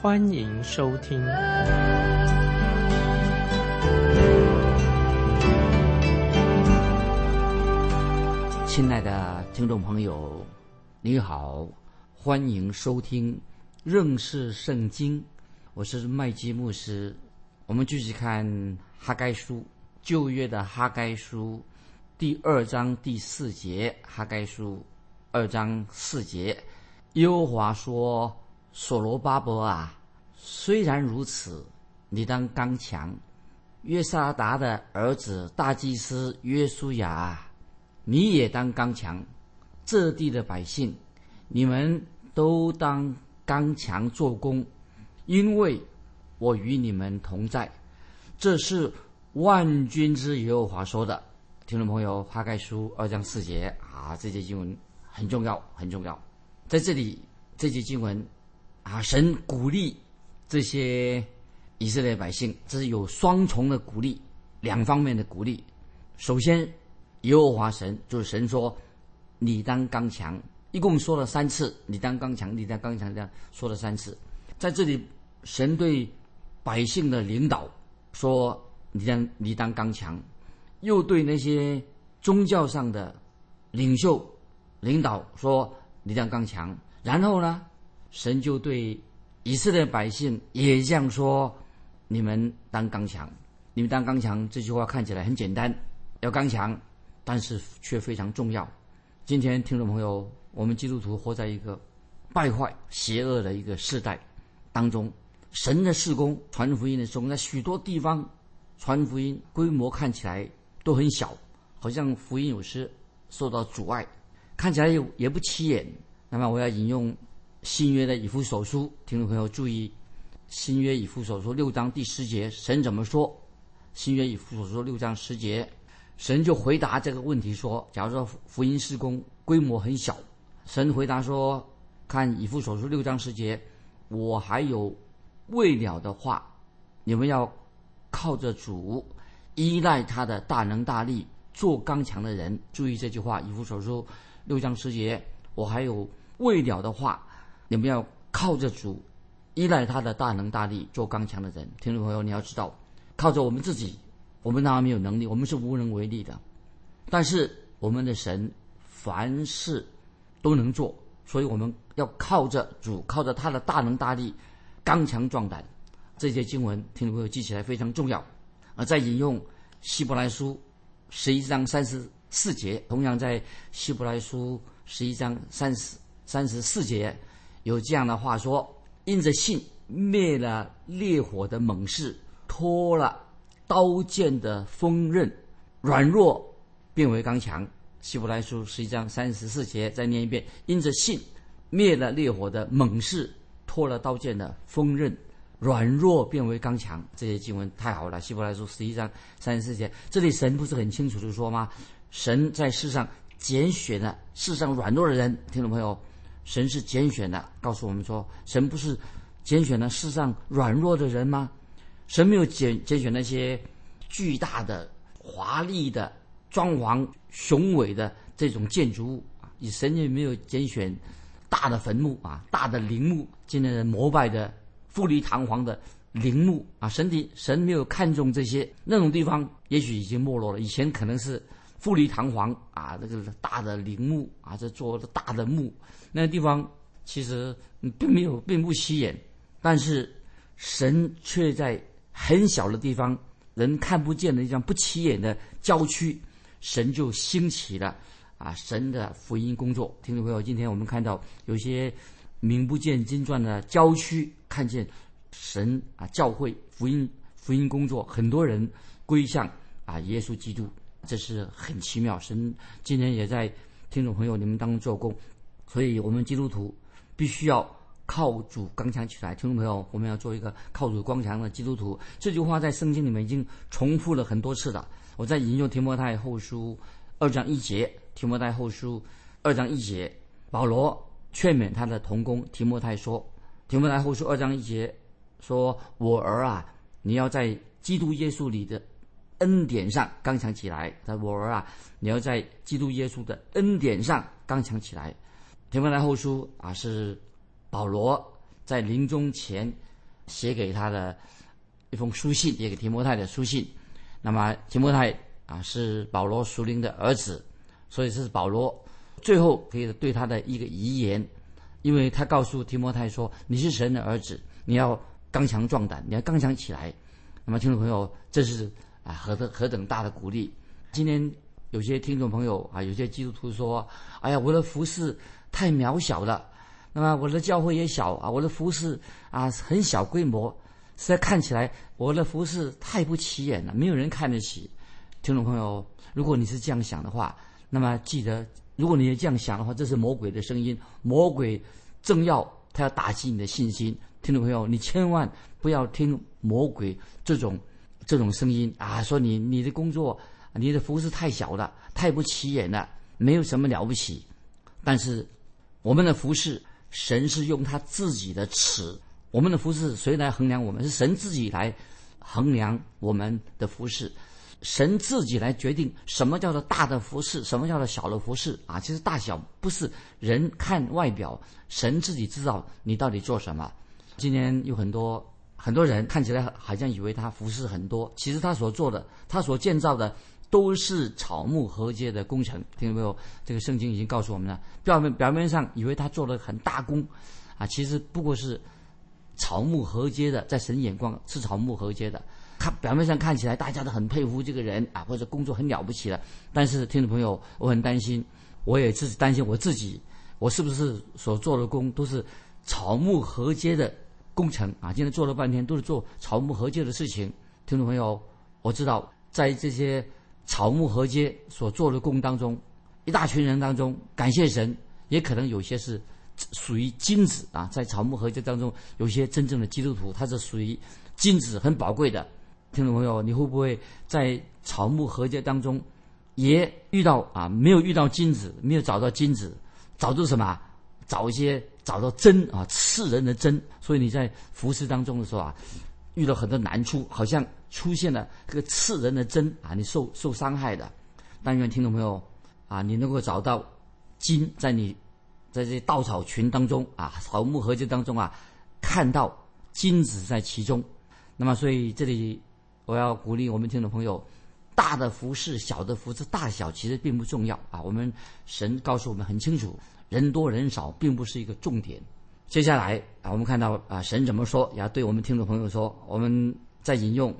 欢迎收听。亲爱的听众朋友，你好，欢迎收听认识圣经。我是麦基牧师，我们继续看哈该书，旧约的哈该书。第二章第四节，哈该书二章四节，耶和华说：“所罗巴伯啊，虽然如此，你当刚强；约沙达的儿子大祭司约书亚，你也当刚强。这地的百姓，你们都当刚强做工，因为我与你们同在。”这是万军之耶和华说的。听众朋友，哈盖书二章四节啊，这节经文很重要，很重要。在这里，这节经文啊，神鼓励这些以色列百姓，这是有双重的鼓励，两方面的鼓励。首先，耶和华神就是神说：“你当刚强。”一共说了三次，“你当刚强，你当刚强”，这样说了三次。在这里，神对百姓的领导说：“你当，你当刚强。”又对那些宗教上的领袖、领导说：“你当刚强。”然后呢，神就对以色列百姓也这样说：“你们当刚强。”你们当刚强这句话看起来很简单，要刚强，但是却非常重要。今天听众朋友，我们基督徒活在一个败坏、邪恶的一个时代当中，神的事工、传福音的时候，在许多地方传福音规模看起来。都很小，好像福音有时受到阻碍，看起来也也不起眼。那么我要引用新约的以弗所书，听众朋友注意，新约以弗所书六章第十节，神怎么说？新约以弗所书六章十节，神就回答这个问题说：假如说福音施工规模很小，神回答说：看以弗所书六章十节，我还有未了的话，你们要靠着主。依赖他的大能大力，做刚强的人。注意这句话，以弗所书六章十节。我还有未了的话，你们要靠着主，依赖他的大能大力，做刚强的人。听众朋友，你要知道，靠着我们自己，我们当然没有能力，我们是无能为力的。但是我们的神凡事都能做，所以我们要靠着主，靠着他的大能大力，刚强壮胆。这些经文，听众朋友记起来非常重要。啊，在引用希伯来书十一章三十四节，同样在希伯来书十一章三十三十四节有这样的话说：因着信灭了烈火的猛士，脱了刀剑的锋刃，软弱变为刚强。希伯来书十一章三十四节再念一遍：因着信灭了烈火的猛士，脱了刀剑的锋刃。软弱变为刚强，这些经文太好了。希伯来书十一章三十四节，这里神不是很清楚的说吗？神在世上拣选了世上软弱的人，听众朋友，神是拣选的，告诉我们说，神不是拣选了世上软弱的人吗？神没有拣拣选那些巨大的、华丽的、装潢雄伟的这种建筑物啊，你神也没有拣选大的坟墓啊、大的陵墓，今天人膜拜的。富丽堂皇的陵墓啊，神的神没有看中这些那种地方，也许已经没落了。以前可能是富丽堂皇啊，那个大的陵墓啊，这做大的墓，那个地方其实并没有并不起眼。但是神却在很小的地方，人看不见的地方，不起眼的郊区，神就兴起了啊，神的福音工作。听众朋友，今天我们看到有些。名不见经传的郊区，看见神啊，教会福音福音工作，很多人归向啊耶稣基督，这是很奇妙。神今天也在听众朋友你们当中做工，所以我们基督徒必须要靠主刚强起来。听众朋友，我们要做一个靠主刚强的基督徒。这句话在圣经里面已经重复了很多次了。我在引用提摩太后书二章一节，提摩太后书二章一节，保罗劝勉他的同工提摩太说：“提摩太后书二章一节说，我儿啊，你要在基督耶稣里的。”恩典上刚强起来，他我儿啊，你要在基督耶稣的恩典上刚强起来。提摩太后书啊，是保罗在临终前写给他的一封书信，也给提摩太的书信。那么提摩太啊，是保罗属灵的儿子，所以这是保罗最后可以对他的一个遗言，因为他告诉提摩太说：“你是神的儿子，你要刚强壮胆，你要刚强起来。”那么听众朋友，这是。啊，何等何等大的鼓励！今天有些听众朋友啊，有些基督徒说：“哎呀，我的服饰太渺小了，那么我的教会也小啊，我的服饰啊很小规模，实在看起来我的服饰太不起眼了，没有人看得起。”听众朋友，如果你是这样想的话，那么记得，如果你也这样想的话，这是魔鬼的声音，魔鬼正要他要打击你的信心。听众朋友，你千万不要听魔鬼这种。这种声音啊，说你你的工作，你的服饰太小了，太不起眼了，没有什么了不起。但是，我们的服饰，神是用他自己的尺。我们的服饰谁来衡量我们？是神自己来衡量我们的服饰，神自己来决定什么叫做大的服饰，什么叫做小的服饰啊？其实大小不是人看外表，神自己知道你到底做什么。今天有很多。很多人看起来好像以为他服饰很多，其实他所做的、他所建造的都是草木合接的工程，听到没有？这个圣经已经告诉我们了。表面表面上以为他做了很大功，啊，其实不过是草木合接的，在神眼光是草木合接的。他表面上看起来大家都很佩服这个人啊，或者工作很了不起了，但是听众朋友，我很担心，我也自己担心我自己，我是不是所做的工都是草木合接的？工程啊，今天做了半天都是做草木合接的事情。听众朋友，我知道在这些草木合接所做的工当中，一大群人当中，感谢神，也可能有些是属于金子啊。在草木合接当中，有些真正的基督徒，他是属于金子很宝贵的。听众朋友，你会不会在草木合接当中也遇到啊？没有遇到金子，没有找到金子，找到什么？找一些。找到针啊，刺人的针，所以你在服侍当中的时候啊，遇到很多难处，好像出现了这个刺人的针啊，你受受伤害的。但愿听众朋友啊，你能够找到金，在你在这稻草群当中啊，草木合集当中啊，看到金子在其中。那么，所以这里我要鼓励我们听众朋友，大的服饰、小的服饰，大小其实并不重要啊。我们神告诉我们很清楚。人多人少并不是一个重点。接下来啊，我们看到啊，神怎么说？要对我们听众朋友说，我们在引用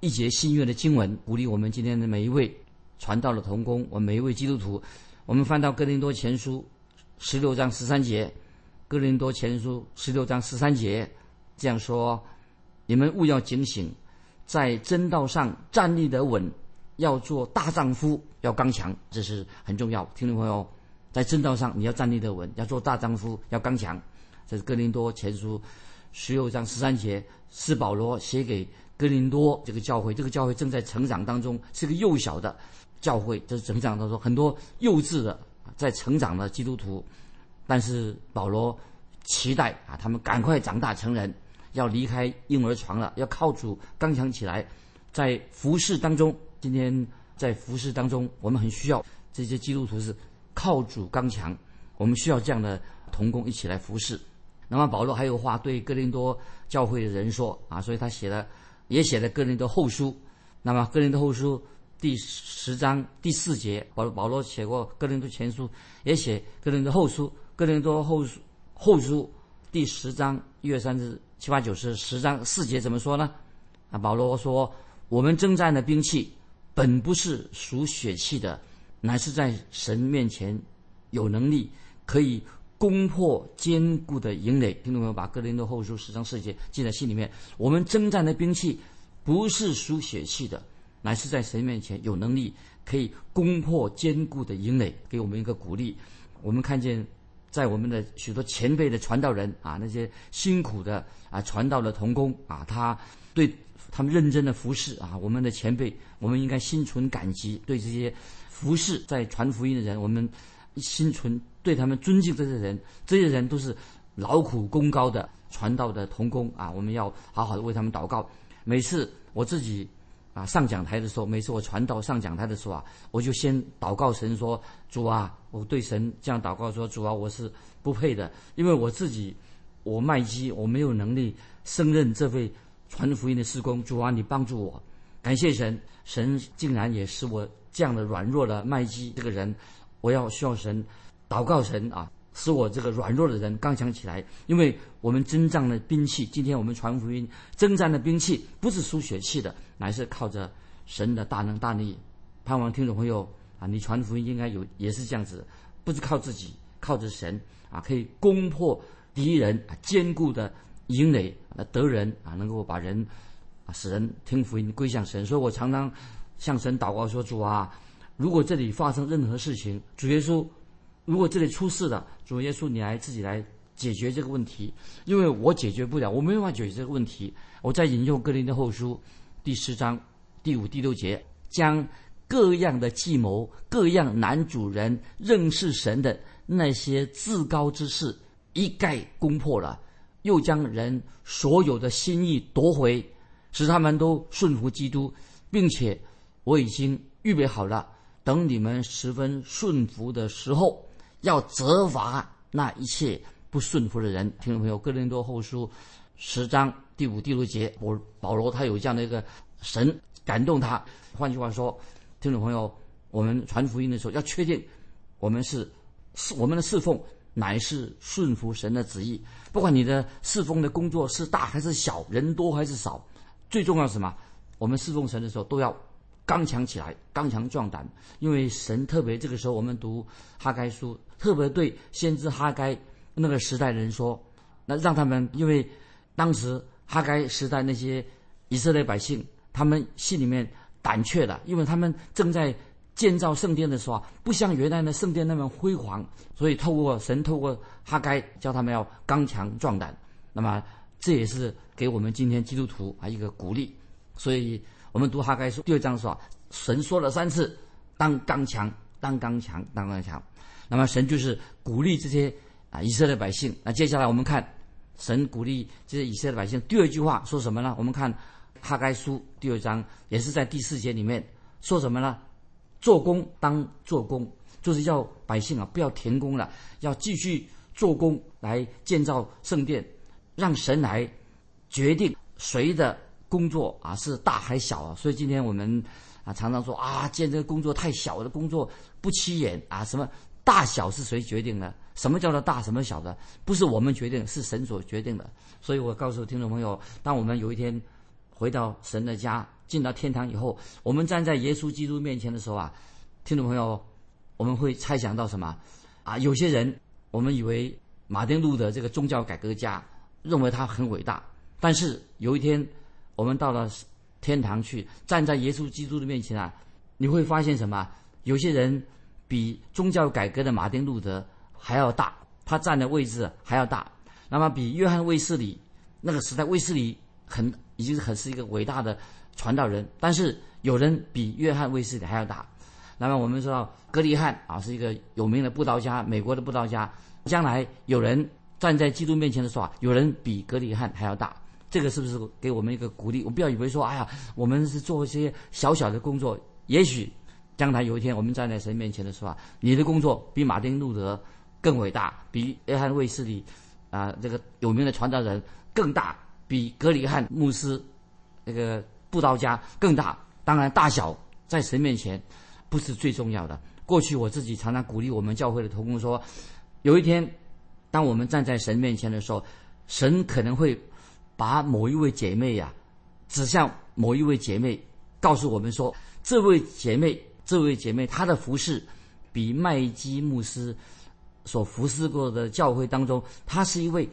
一节新约的经文，鼓励我们今天的每一位传道的同工，我们每一位基督徒。我们翻到哥林多前书十六章十三节，哥林多前书十六章十三节这样说：你们务要警醒，在真道上站立得稳，要做大丈夫，要刚强，这是很重要。听众朋友。在正道上，你要站立得稳，要做大丈夫，要刚强。这是哥林多前书十六章十三节，是保罗写给哥林多这个教会。这个教会正在成长当中，是个幼小的教会。这是成长当中很多幼稚的在成长的基督徒，但是保罗期待啊，他们赶快长大成人，要离开婴儿床了，要靠主刚强起来。在服饰当中，今天在服饰当中，我们很需要这些基督徒是。靠主刚强，我们需要这样的同工一起来服侍。那么保罗还有话对哥林多教会的人说啊，所以他写了，也写了哥林多后书。那么哥林多后书第十章第四节，保保罗写过哥林多前书，也写哥林多后书。哥林多后书后书第十章一月三日七八九十十章四节怎么说呢？啊，保罗说：“我们征战的兵器本不是属血气的。”乃是在神面前有能力可以攻破坚固的营垒。听众朋友，把哥林多后书十章四节记在心里面。我们征战的兵器不是输血气的，乃是在神面前有能力可以攻破坚固的营垒。给我们一个鼓励。我们看见在我们的许多前辈的传道人啊，那些辛苦的啊传道的童工啊，他对他们认真的服侍啊，我们的前辈，我们应该心存感激，对这些服侍在传福音的人，我们心存对他们尊敬。这些人，这些人都是劳苦功高的传道的童工啊，我们要好好的为他们祷告。每次我自己。啊，上讲台的时候，每次我传道上讲台的时候啊，我就先祷告神说：“主啊，我对神这样祷告说，主啊，我是不配的，因为我自己我卖鸡，我没有能力胜任这位传福音的施工。主啊，你帮助我，感谢神，神竟然也使我这样的软弱的麦基这个人，我要需要神祷告神啊。”使我这个软弱的人刚强起来，因为我们征战的兵器，今天我们传福音征战的兵器不是输血气的，乃是靠着神的大能大力。盼望听众朋友啊，你传福音应该有也是这样子，不是靠自己，靠着神啊，可以攻破敌人啊，坚固的营垒，得人啊，能够把人啊使人听福音归向神。所以我常常向神祷告说：主啊，如果这里发生任何事情，主耶稣。如果这里出事了，主耶稣，你来自己来解决这个问题，因为我解决不了，我没办法解决这个问题。我在引用《哥林的后书》第十章第五、第六节，将各样的计谋、各样男主人认识神的那些自高之事一概攻破了，又将人所有的心意夺回，使他们都顺服基督，并且我已经预备好了，等你们十分顺服的时候。要责罚那一切不顺服的人，听众朋友，《哥林多后书》十章第五、第六节，保保罗他有这样的一个神感动他。换句话说，听众朋友，我们传福音的时候要确定，我们是是我们的侍奉乃是顺服神的旨意。不管你的侍奉的工作是大还是小，人多还是少，最重要是什么？我们侍奉神的时候都要。刚强起来，刚强壮胆，因为神特别这个时候，我们读哈该书，特别对先知哈该那个时代人说，那让他们，因为当时哈该时代那些以色列百姓，他们心里面胆怯了，因为他们正在建造圣殿的时候，不像原来的圣殿那么辉煌，所以透过神，透过哈该，叫他们要刚强壮胆。那么这也是给我们今天基督徒啊一个鼓励，所以。我们读哈该书第二章说，神说了三次，当刚强，当刚强，当刚强。那么神就是鼓励这些啊以色列百姓。那接下来我们看神鼓励这些以色列百姓第二句话说什么呢？我们看哈该书第二章也是在第四节里面说什么呢？做工当做工，就是要百姓啊不要停工了，要继续做工来建造圣殿，让神来决定谁的。工作啊是大还小啊？所以今天我们啊常常说啊，建这个工作太小的工作不起眼啊。什么大小是谁决定的？什么叫做大，什么小的？不是我们决定，是神所决定的。所以我告诉听众朋友，当我们有一天回到神的家，进到天堂以后，我们站在耶稣基督面前的时候啊，听众朋友，我们会猜想到什么啊？有些人我们以为马丁路德这个宗教改革家认为他很伟大，但是有一天。我们到了天堂去，站在耶稣基督的面前啊，你会发现什么？有些人比宗教改革的马丁路德还要大，他站的位置还要大。那么比约翰卫斯理那个时代，卫斯理很已经很是一个伟大的传道人，但是有人比约翰卫斯理还要大。那么我们知道格里汉啊是一个有名的布道家，美国的布道家。将来有人站在基督面前的时候啊，有人比格里汉还要大。这个是不是给我们一个鼓励？我不要以为说，哎呀，我们是做一些小小的工作，也许将来有一天我们站在神面前的时候，你的工作比马丁路德更伟大，比约翰卫斯理啊这个有名的传道人更大，比格里汉牧师那个布道家更大。当然，大小在神面前不是最重要的。过去我自己常常鼓励我们教会的同工说，有一天当我们站在神面前的时候，神可能会。把某一位姐妹呀，指向某一位姐妹，告诉我们说，这位姐妹，这位姐妹，她的服饰比麦基牧师所服侍过的教会当中，她是一位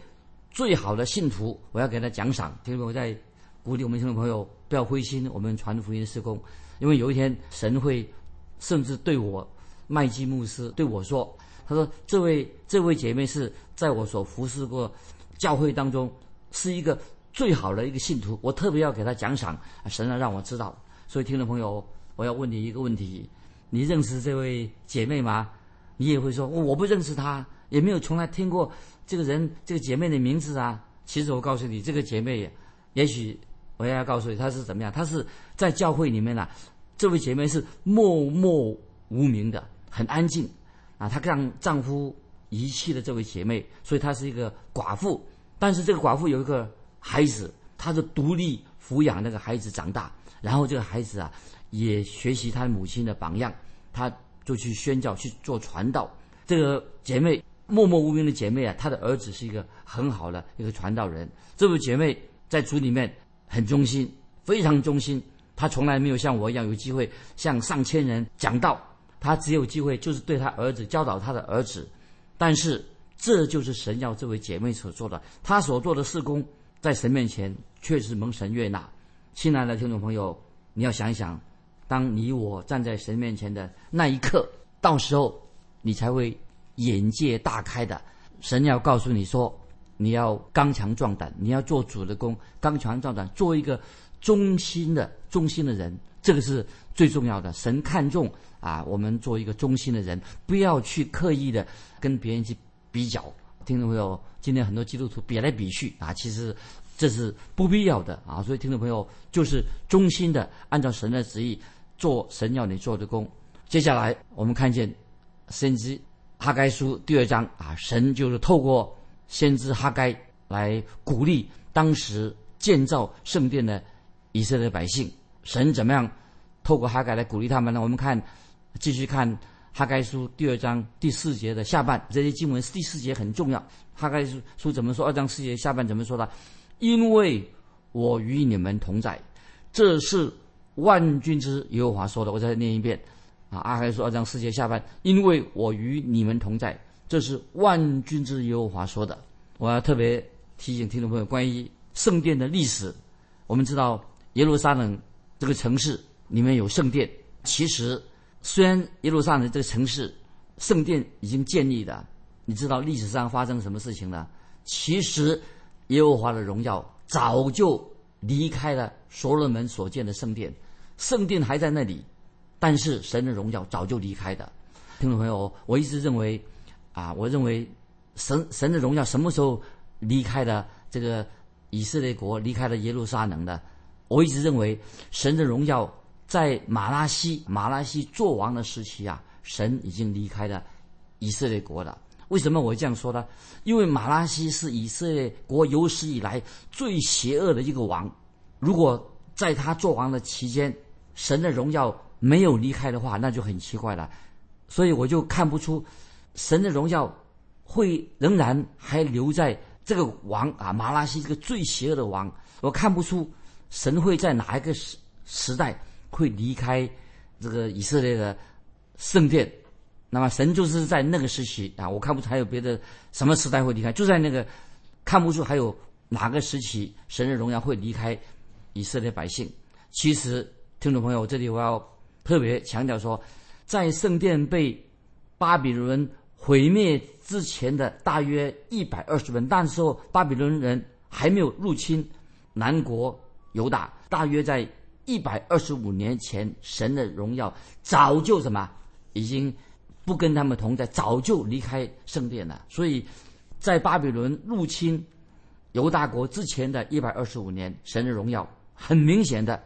最好的信徒。我要给她奖赏。听众我在鼓励我们听众朋友不要灰心，我们传福音施工，因为有一天神会甚至对我麦基牧师对我说，他说这位这位姐妹是在我所服侍过教会当中是一个最好的一个信徒，我特别要给他奖赏。神啊，让我知道。所以听众朋友，我要问你一个问题：你认识这位姐妹吗？你也会说我不认识她，也没有从来听过这个人这个姐妹的名字啊。其实我告诉你，这个姐妹，也许我要告诉你她是怎么样。她是在教会里面呢，这位姐妹是默默无名的，很安静。啊，她让丈夫遗弃了这位姐妹，所以她是一个寡妇。但是这个寡妇有一个孩子，她是独立抚养那个孩子长大。然后这个孩子啊，也学习他母亲的榜样，他就去宣教去做传道。这个姐妹默默无名的姐妹啊，她的儿子是一个很好的一个传道人。这位姐妹在主里面很忠心，非常忠心。她从来没有像我一样有机会向上千人讲道。她只有机会，就是对她儿子教导她的儿子，但是这就是神要这位姐妹所做的，她所做的事工，在神面前确实蒙神悦纳。亲爱的听众朋友，你要想一想，当你我站在神面前的那一刻，到时候你才会眼界大开的。神要告诉你说，你要刚强壮胆，你要做主的工，刚强壮胆，做一个忠心的忠心的人，这个是最重要的。神看重。啊，我们做一个忠心的人，不要去刻意的跟别人去比较。听众朋友，今天很多基督徒比来比去啊，其实这是不必要的啊。所以，听众朋友就是忠心的按照神的旨意做神要你做的工。接下来，我们看见先知哈该书第二章啊，神就是透过先知哈该来鼓励当时建造圣殿的以色列百姓。神怎么样透过哈该来鼓励他们呢？我们看。继续看哈该书第二章第四节的下半，这些经文第四节很重要。哈该书书怎么说？二章四节下半怎么说的？因为我与你们同在，这是万军之耶和华说的。我再念一遍啊！阿该书二章四节下半，因为我与你们同在，这是万军之耶和华说的。我要特别提醒听众朋友，关于圣殿的历史，我们知道耶路撒冷这个城市里面有圣殿，其实。虽然耶路撒冷这个城市圣殿已经建立的，你知道历史上发生什么事情呢？其实耶和华的荣耀早就离开了所罗门所建的圣殿，圣殿还在那里，但是神的荣耀早就离开的。听众朋友，我一直认为，啊，我认为神神的荣耀什么时候离开了这个以色列国，离开了耶路撒冷的？我一直认为神的荣耀。在马拉西马拉西做王的时期啊，神已经离开了以色列国了。为什么我这样说呢？因为马拉西是以色列国有史以来最邪恶的一个王。如果在他做王的期间，神的荣耀没有离开的话，那就很奇怪了。所以我就看不出神的荣耀会仍然还留在这个王啊马拉西这个最邪恶的王。我看不出神会在哪一个时时代。会离开这个以色列的圣殿，那么神就是在那个时期啊，我看不出还有别的什么时代会离开，就在那个看不出还有哪个时期神的荣耀会离开以色列百姓。其实，听众朋友，这里我要特别强调说，在圣殿被巴比伦毁灭之前的大约一百二十年，那时候巴比伦人还没有入侵南国犹大，大约在。一百二十五年前，神的荣耀早就什么，已经不跟他们同在，早就离开圣殿了。所以，在巴比伦入侵犹大国之前的一百二十五年，神的荣耀很明显的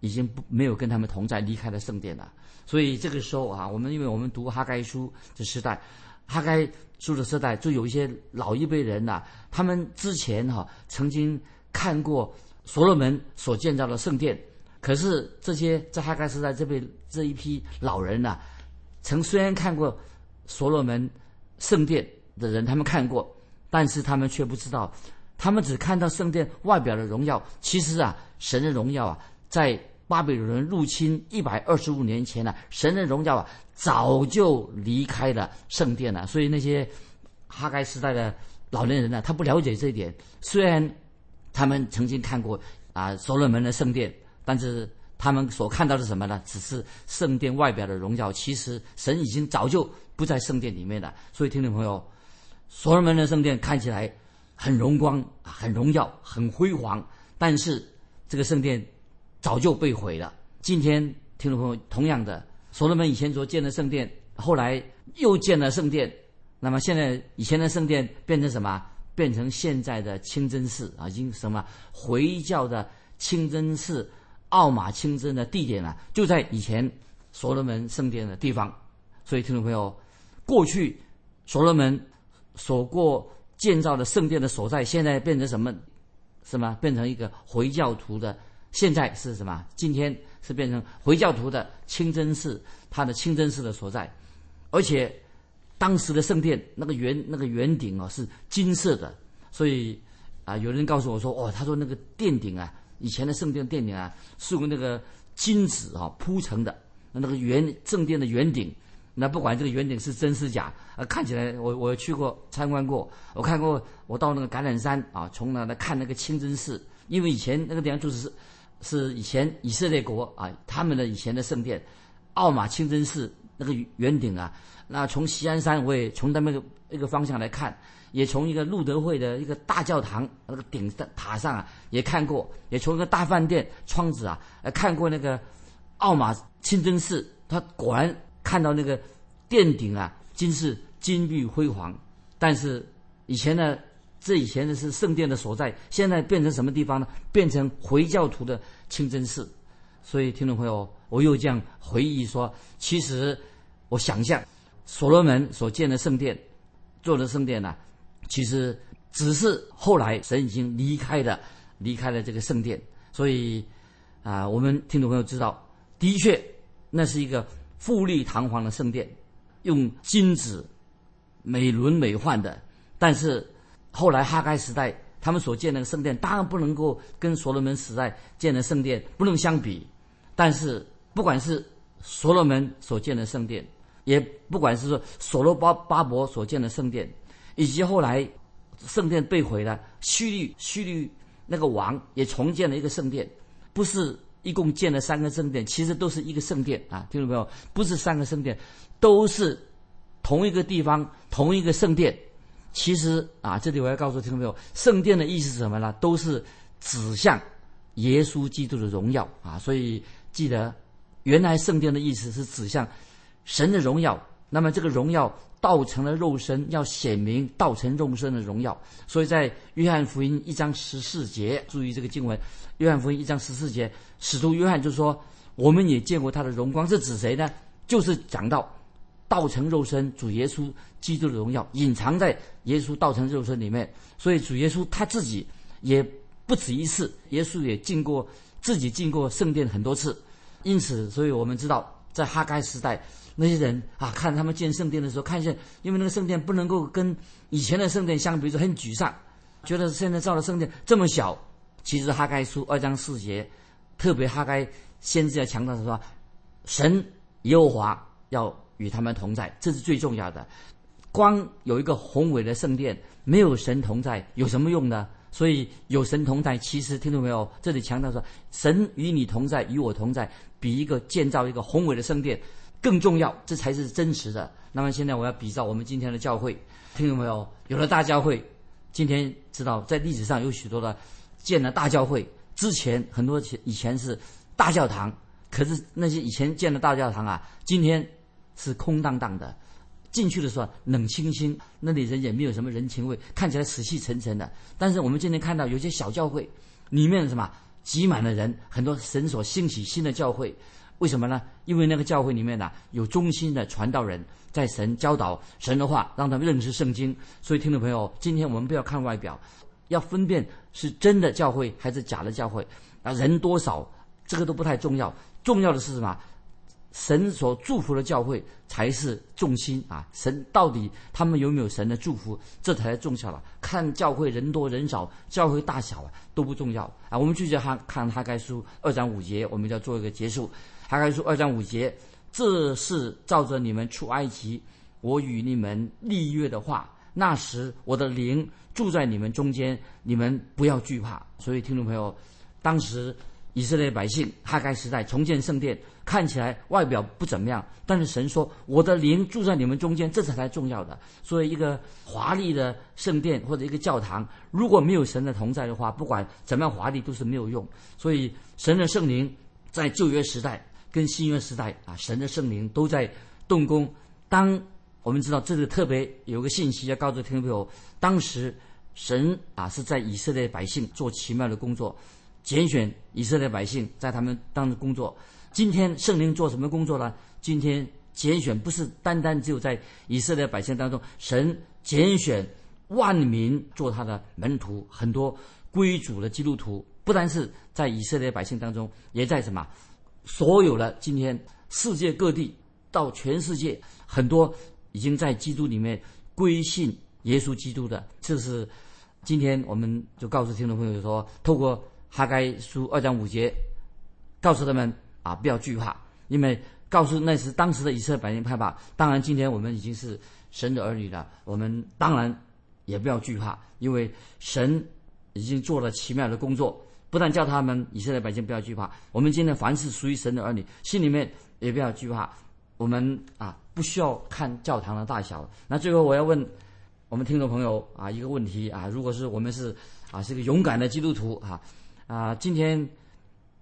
已经不没有跟他们同在，离开了圣殿了。所以这个时候啊，我们因为我们读哈该书的时代，哈该书的时代，就有一些老一辈人呐，他们之前哈曾经看过所罗门所建造的圣殿。可是这些在哈盖时代这辈这一批老人呐，曾虽然看过所罗门圣殿的人，他们看过，但是他们却不知道，他们只看到圣殿外表的荣耀。其实啊，神的荣耀啊，在巴比伦入侵一百二十五年前呢，神的荣耀啊，早就离开了圣殿了。所以那些哈盖时代的老年人呢，他不了解这一点。虽然他们曾经看过啊所罗门的圣殿。但是他们所看到的什么呢？只是圣殿外表的荣耀。其实神已经早就不在圣殿里面了。所以，听众朋友，所罗门的圣殿看起来很荣光、很荣耀、很辉煌，但是这个圣殿早就被毁了。今天，听众朋友，同样的，所罗门以前所建的圣殿，后来又建了圣殿。那么现在，以前的圣殿变成什么？变成现在的清真寺啊，已经什么回教的清真寺。奥马清真的地点呢，就在以前所罗门圣殿的地方。所以，听众朋友，过去所罗门所过建造的圣殿的所在，现在变成什么？什么？变成一个回教徒的？现在是什么？今天是变成回教徒的清真寺，它的清真寺的所在。而且，当时的圣殿那个圆那个圆顶哦是金色的，所以啊，有人告诉我说，哦，他说那个殿顶啊。以前的圣殿殿顶啊，是用那个金子啊铺成的，那个圆正殿的圆顶，那不管这个圆顶是真是假，啊，看起来我我去过参观过，我看过，我到那个橄榄山啊，从那来看那个清真寺，因为以前那个地方就是是以前以色列国啊他们的以前的圣殿，奥马清真寺那个圆顶啊，那从西安山我也从他们一个方向来看。也从一个路德会的一个大教堂那个顶的塔上啊，也看过；也从一个大饭店窗子啊，呃，看过那个奥马清真寺。他果然看到那个殿顶啊，真是金碧辉煌。但是以前呢，这以前的是圣殿的所在，现在变成什么地方呢？变成回教徒的清真寺。所以听众朋友，我又这样回忆说，其实我想象所罗门所建的圣殿，做的圣殿呢。其实只是后来神已经离开了，离开了这个圣殿，所以啊，我们听众朋友知道，的确那是一个富丽堂皇的圣殿，用金子美轮美奂的。但是后来哈该时代他们所建的圣殿，当然不能够跟所罗门时代建的圣殿不能相比。但是不管是所罗门所建的圣殿，也不管是说所罗巴巴伯所建的圣殿。以及后来，圣殿被毁了，叙利叙利那个王也重建了一个圣殿，不是一共建了三个圣殿，其实都是一个圣殿啊，听懂没有？不是三个圣殿，都是同一个地方同一个圣殿。其实啊，这里我要告诉听众朋友，圣殿的意思是什么呢？都是指向耶稣基督的荣耀啊。所以记得，原来圣殿的意思是指向神的荣耀。那么这个荣耀。道成了肉身，要显明道成肉身的荣耀。所以在约翰福音一章十四节，注意这个经文。约翰福音一章十四节，使徒约翰就说：“我们也见过他的荣光。”是指谁呢？就是讲到道成肉身，主耶稣基督的荣耀隐藏在耶稣道成肉身里面。所以主耶稣他自己也不止一次，耶稣也进过自己进过圣殿很多次。因此，所以我们知道在哈该时代。那些人啊，看他们建圣殿的时候，看见因为那个圣殿不能够跟以前的圣殿相比，就很沮丧，觉得现在造的圣殿这么小。其实哈该书二章四节，特别哈该先知要强调是说，神耶和华要与他们同在，这是最重要的。光有一个宏伟的圣殿，没有神同在，有什么用呢？所以有神同在，其实听懂没有？这里强调说，神与你同在，与我同在，比一个建造一个宏伟的圣殿。更重要，这才是真实的。那么现在我要比照我们今天的教会，听懂没有？有了大教会，今天知道在历史上有许多的建了大教会，之前很多前以前是大教堂，可是那些以前建的大教堂啊，今天是空荡荡的，进去的时候冷清清，那里人也没有什么人情味，看起来死气沉沉的。但是我们今天看到有些小教会，里面什么挤满了人，很多神所兴起新的教会。为什么呢？因为那个教会里面呢，有忠心的传道人，在神教导神的话，让他们认识圣经。所以，听众朋友，今天我们不要看外表，要分辨是真的教会还是假的教会。啊，人多少这个都不太重要，重要的是什么？神所祝福的教会才是重心啊！神到底他们有没有神的祝福，这才重要了。看教会人多人少，教会大小啊都不重要啊！我们继续看看哈该书二章五节，我们就要做一个结束。哈该说二章五节，这是照着你们出埃及，我与你们立约的话。那时我的灵住在你们中间，你们不要惧怕。所以听众朋友，当时以色列百姓哈该时代重建圣殿，看起来外表不怎么样，但是神说：“我的灵住在你们中间，这才才重要的。”所以，一个华丽的圣殿或者一个教堂，如果没有神的同在的话，不管怎么样华丽都是没有用。所以，神的圣灵在旧约时代跟新约时代啊，神的圣灵都在动工。当我们知道这个特别有个信息要告诉听众朋友，当时神啊是在以色列百姓做奇妙的工作。拣选以色列百姓在他们当中工作。今天圣灵做什么工作呢？今天拣选不是单单只有在以色列百姓当中，神拣选万民做他的门徒。很多归主的基督徒，不单是在以色列百姓当中，也在什么？所有的今天世界各地到全世界，很多已经在基督里面归信耶稣基督的。这是今天我们就告诉听众朋友说，透过。哈该书二章五节，告诉他们啊，不要惧怕，因为告诉那是当时的以色列百姓害怕。当然，今天我们已经是神的儿女了，我们当然也不要惧怕，因为神已经做了奇妙的工作，不但叫他们以色列百姓不要惧怕，我们今天凡是属于神的儿女，心里面也不要惧怕。我们啊，不需要看教堂的大小。那最后我要问我们听众朋友啊一个问题啊，如果是我们是啊是个勇敢的基督徒啊。啊，今天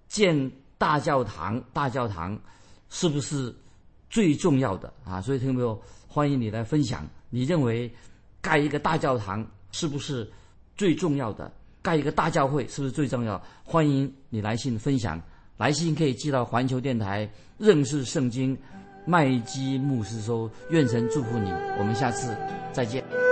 建大教堂，大教堂是不是最重要的啊？所以听众朋友，欢迎你来分享，你认为盖一个大教堂是不是最重要的？盖一个大教会是不是最重要？欢迎你来信分享，来信可以寄到环球电台认识圣经麦基牧师说。愿神祝福你，我们下次再见。